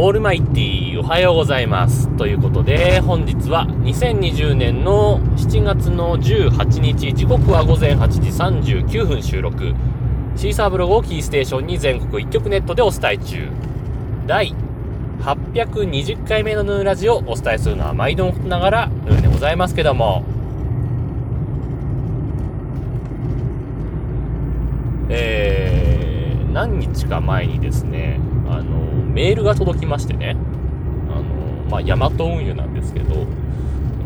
オールマイティーおはようございます。ということで、本日は2020年の7月の18日、時刻は午前8時39分収録。シーサーブログをキーステーションに全国一曲ネットでお伝え中。第820回目のヌーラジをお伝えするのは毎度のことながらヌーでございますけども、えー、何日か前にですね、あの、メールが届きましてね、あの、まあ、ヤマト運輸なんですけど、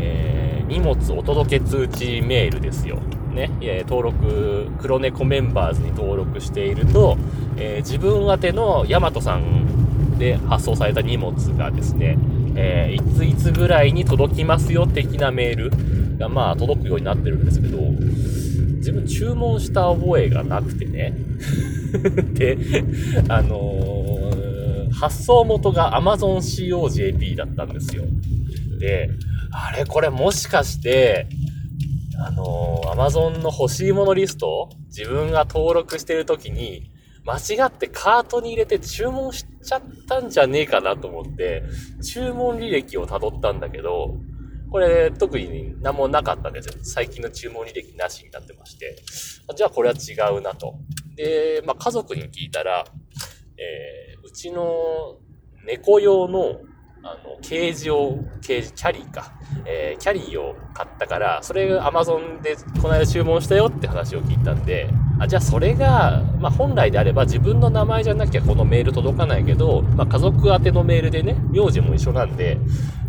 えー、荷物お届け通知メールですよ。ね、え登録、黒猫メンバーズに登録していると、えー、自分宛てのヤマトさんで発送された荷物がですね、えー、いついつぐらいに届きますよ的なメールが、まあ、届くようになってるんですけど、自分注文した覚えがなくてね。で、あの、発送元が AmazonCOJP だったんですよ。で、あれこれもしかして、あのー、アマゾンの欲しいものリスト自分が登録してる時に、間違ってカートに入れて注文しちゃったんじゃねえかなと思って、注文履歴を辿ったんだけど、これ特に何もなかったんですよ。最近の注文履歴なしになってまして。じゃあこれは違うなと。で、まあ家族に聞いたら、えー、うちの猫用のあの、ケージを、ケージ、キャリーか。えー、キャリーを買ったから、それ Amazon でこの間注文したよって話を聞いたんで、あ、じゃあそれが、まあ本来であれば自分の名前じゃなきゃこのメール届かないけど、まあ家族宛てのメールでね、名字も一緒なんで、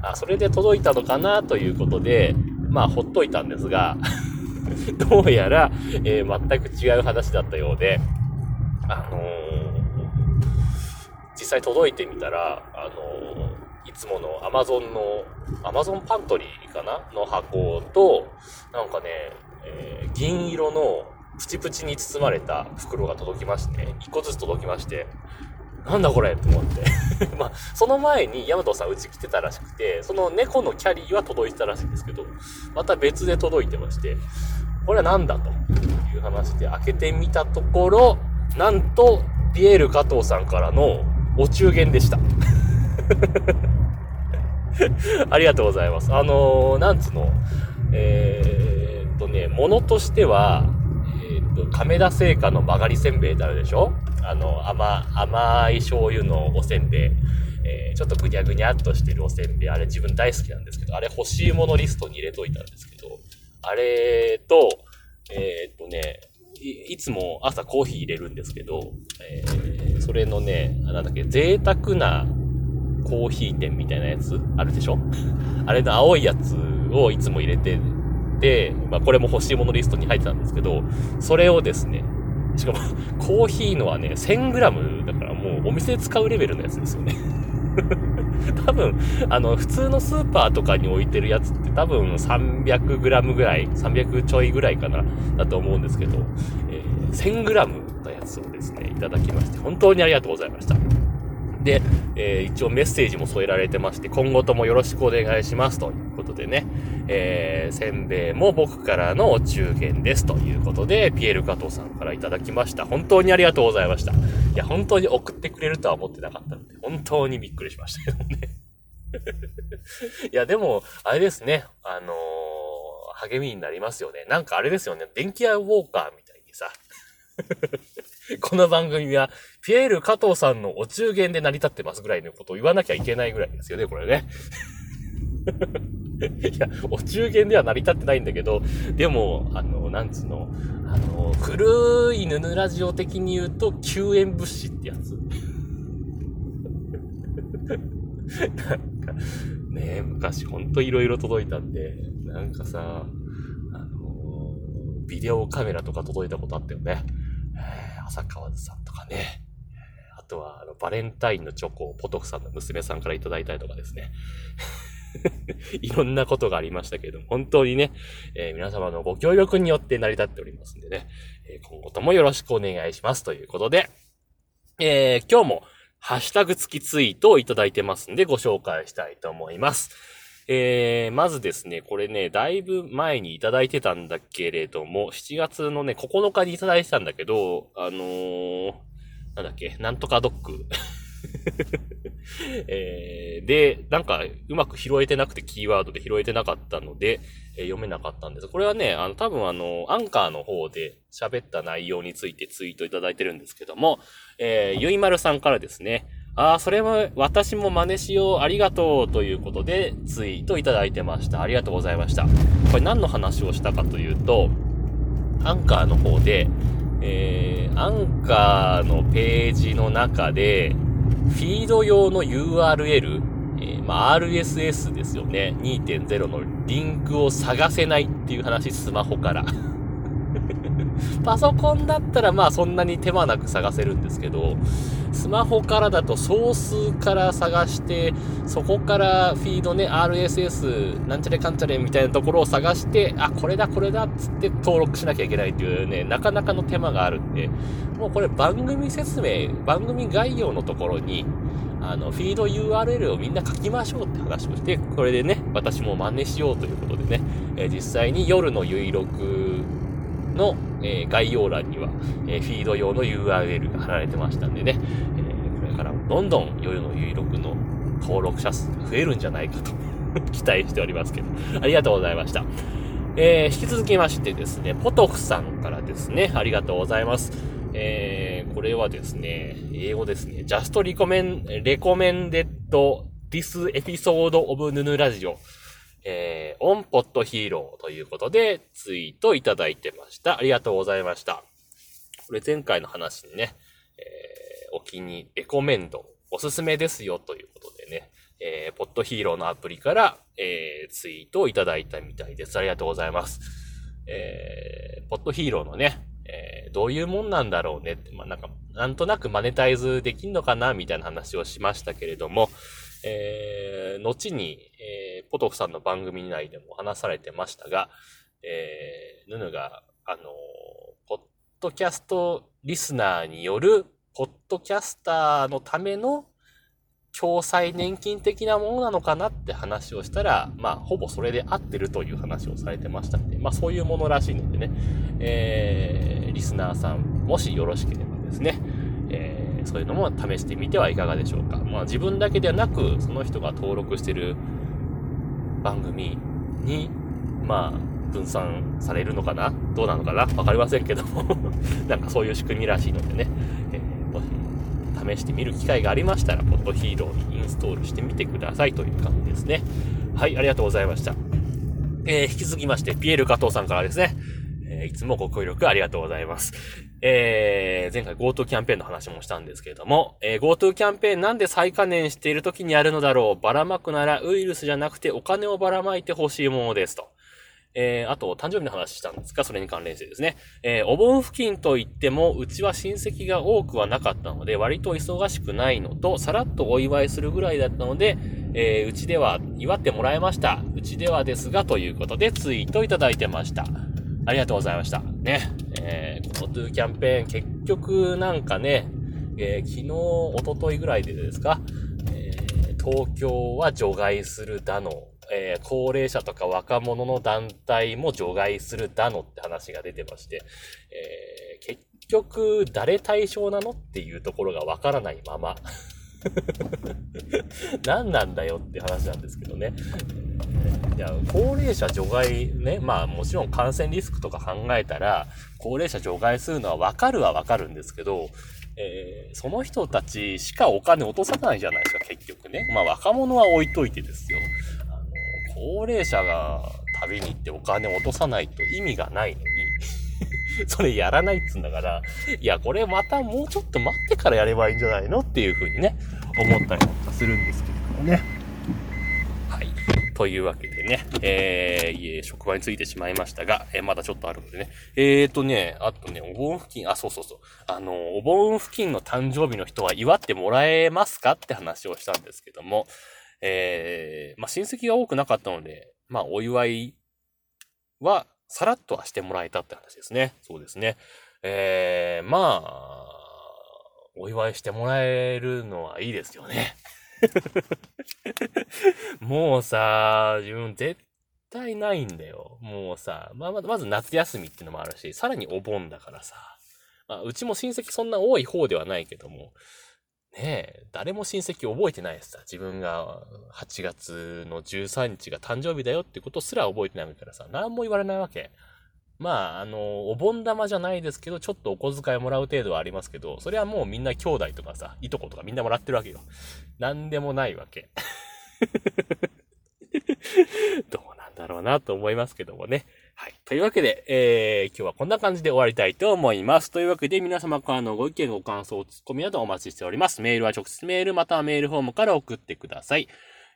あ、それで届いたのかなということで、まあほっといたんですが、どうやら、えー、全く違う話だったようで、あのー、際届いてみたら、あのいつものアマゾンの、アマゾンパントリーかな？の箱と、なんかね、えー、銀色のプチプチに包まれた袋が届きまして、一個ずつ届きまして、なんだこれと思って。まあ、その前にヤマトさんうち来てたらしくて、その猫のキャリーは届いてたらしいんですけど、また別で届いてまして、これは何だという話で開けてみたところ、なんと、ピエール加藤さんからのお中元でした ありがとうございます。あのー、なんつの、えー、っとね、ものとしては、えー、っと、亀田製菓の曲がりせんべいってあるでしょ？あの、甘、甘い醤油のおせんべい。えー、ちょっとぐにゃぐにゃっとしてるおせんべい。あれ自分大好きなんですけど、あれ欲しいものリストに入れといたんですけど、あれと、えー、っとねい、いつも朝コーヒー入れるんですけど、えー、それのね、なんだっけ、贅沢なコーヒー店みたいなやつ？あるでしょ？あれの青いやつをいつも入れてて、まあこれも欲しいものリストに入ってたんですけど、それをですね、しかも コーヒーのはね、1000g だからもうお店で使うレベルのやつですよね。多分、あの、普通のスーパーとかに置いてるやつって多分 300g ぐらい、300ちょいぐらいかな、だと思うんですけど、えー、1000g のやつをですね、いただきまして、本当にありがとうございました。で、えー、一応メッセージも添えられてまして、今後ともよろしくお願いしますということでね、えー、せんべいも僕からのお中元ですということで、ピエール加藤さんからいただきました。本当にありがとうございました。いや、本当に送ってくれるとは思ってなかったので、本当にびっくりしましたけどね。いや、でも、あれですね、あのー、励みになりますよね。なんかあれですよね、電気屋ウォーカーみたいにさ、この番組は、ピエール加藤さんのお中元で成り立ってますぐらいのことを言わなきゃいけないぐらいですよね、これね。いや、お中元では成り立ってないんだけど、でも、あの、なんつうの、あの、古いヌヌラジオ的に言うと、救援物資ってやつ。なんか、ね昔ほんと色々届いたんで、なんかさ、あの、ビデオカメラとか届いたことあったよね。浅川津さんとかね。あとは、あの、バレンタインのチョコをポトフさんの娘さんからいただいたりとかですね。いろんなことがありましたけれども、本当にね、えー、皆様のご協力によって成り立っておりますんでね、えー、今後ともよろしくお願いしますということで、えー、今日もハッシュタグ付きツイートをいただいてますんでご紹介したいと思います。えー、まずですね、これね、だいぶ前にいただいてたんだけれども、7月のね、9日にいただいてたんだけど、あのー、なんだっけ、なんとかドッグ。えー、で、なんか、うまく拾えてなくて、キーワードで拾えてなかったので、えー、読めなかったんです。これはね、あの、多分あの、アンカーの方で喋った内容についてツイートいただいてるんですけども、えー、ゆいまるさんからですね、ああ、それは私も真似しよう、ありがとうということでツイートいただいてました。ありがとうございました。これ何の話をしたかというと、アンカーの方で、えー、アンカーのページの中で、フィード用の URL、えー、まあ、RSS ですよね。2.0のリンクを探せないっていう話、スマホから。パソコンだったらまあそんなに手間なく探せるんですけど、スマホからだとソースから探して、そこからフィードね、RSS、なんちゃれかんちゃれみたいなところを探して、あ、これだこれだっつって登録しなきゃいけないっていうね、なかなかの手間があるんで、もうこれ番組説明、番組概要のところに、あの、フィード URL をみんな書きましょうって話をして、これでね、私も真似しようということでね、え、実際に夜の有録の、え、概要欄には、え、フィード用の URL が貼られてましたんでね、え、これからもどんどん夜の有録の登録者数が増えるんじゃないかと 期待しておりますけど、ありがとうございました。えー、引き続きましてですね、ポトフさんからですね、ありがとうございます。えー、これはですね、英語ですね、just recommend, recommended this episode of ヌヌラジオ。えー、オン Podhero ということでツイートいただいてました。ありがとうございました。これ前回の話にね、えー、お気にレコメンド、おすすめですよということでね、えー、 Podheroのアプリから、えー、ツイートをいただいたみたいです。ありがとうございます。えー、 Podheroのね、えー、どういうもんなんだろうねって、まあ、なんか、なんとなくマネタイズできんのかなみたいな話をしましたけれども、えー、後に、ポトフさんの番組内でも話されてましたが、えー、ヌヌが、あのー、ポッドキャストリスナーによる、ポッドキャスターのための共済年金的なものなのかなって話をしたら、まあ、ほぼそれで合ってるという話をされてましたので、まあ、そういうものらしいのでね、えー、リスナーさん、もしよろしければですね、えーそういうのも試してみてはいかがでしょうか。まあ自分だけではなく、その人が登録してる番組に、まあ、分散されるのかな？どうなのかな？わかりませんけども なんかそういう仕組みらしいのでね、えー、もし試してみる機会がありましたら、ポッドヒーローにインストールしてみてくださいという感じですね。はい、ありがとうございました。えー、引き続きまして、ピエール加藤さんからですね、えー、いつもご協力ありがとうございます。えー、前回 GoTo キャンペーンの話もしたんですけれども、えー、GoTo キャンペーンなんで再加燃している時にやるのだろうばらまくならウイルスじゃなくてお金をばらまいてほしいものですと。えー、あと、誕生日の話したんですが、それに関連してですね。えー、お盆付近といっても、うちは親戚が多くはなかったので、割と忙しくないのと、さらっとお祝いするぐらいだったので、えー、うちでは祝ってもらえました。うちではですが、ということでツイートいただいてました。ありがとうございました。ね。えー、この GoTo キャンペーン、結局なんかね、えー、昨日、おとといぐらいでですか、えー、東京は除外するだの、えー、高齢者とか若者の団体も除外するだのって話が出てまして、えー、結局、誰対象なのっていうところがわからないまま 何なんだよって話なんですけどね。いや、高齢者除外ね、まあもちろん感染リスクとか考えたら、高齢者除外するのはわかるはわかるんですけど、えー、その人たちしかお金落とさないじゃないですか、結局ね。まあ若者は置いといてですよ。あの、高齢者が旅に行ってお金落とさないと意味がないの、それやらないっつうんだから、いや、これまたもうちょっと待ってからやればいいんじゃないのっていうふうにね、思ったりとかするんですけれどもね。はい。というわけでね、えー、い職場についてしまいましたが、えー、まだちょっとあるのでね。えーとね、あとね、お盆付近、あ、そうそうそう。あの、お盆付近の誕生日の人は祝ってもらえますかって話をしたんですけども、えー、まあ、親戚が多くなかったので、まあ、お祝いは、さらっとはしてもらえたって話ですね。そうですね。えー、まあ、お祝いしてもらえるのはいいですよね。もうさ、自分絶対ないんだよ。もうさ、まあ、まず夏休みっていうのもあるし、さらにお盆だからさ。まあ、うちも親戚そんな多い方ではないけども、ねえ、誰も親戚覚えてないですさ。自分が8月の13日が誕生日だよってことすら覚えてないからさ、何も言われないわけ。まあ、あの、お盆玉じゃないですけど、ちょっとお小遣いもらう程度はありますけど、それはもうみんな兄弟とかさ、いとことかみんなもらってるわけよ。なんでもないわけ。どうなんだろうなと思いますけどもね。はい。というわけで、えー、今日はこんな感じで終わりたいと思います。というわけで、皆様からのご意見、ご感想、ツッコミなどお待ちしております。メールは直接メールまたはメールフォームから送ってください。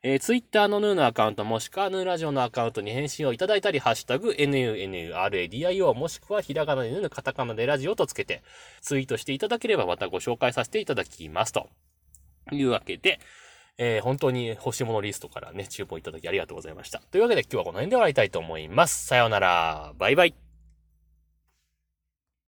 えー、ツイッターのヌーのアカウントもしくはヌーラジオのアカウントに返信をいただいたり、ハッシュタグ、NUNURADIO もしくはひらがなでヌーカタカナでラジオとつけて、ツイートしていただければまたご紹介させていただきます。というわけで、えー、本当に欲しいものリストからね、注文いただきありがとうございました。というわけで今日はこの辺で終わりたいと思います。さようなら。バイバイ。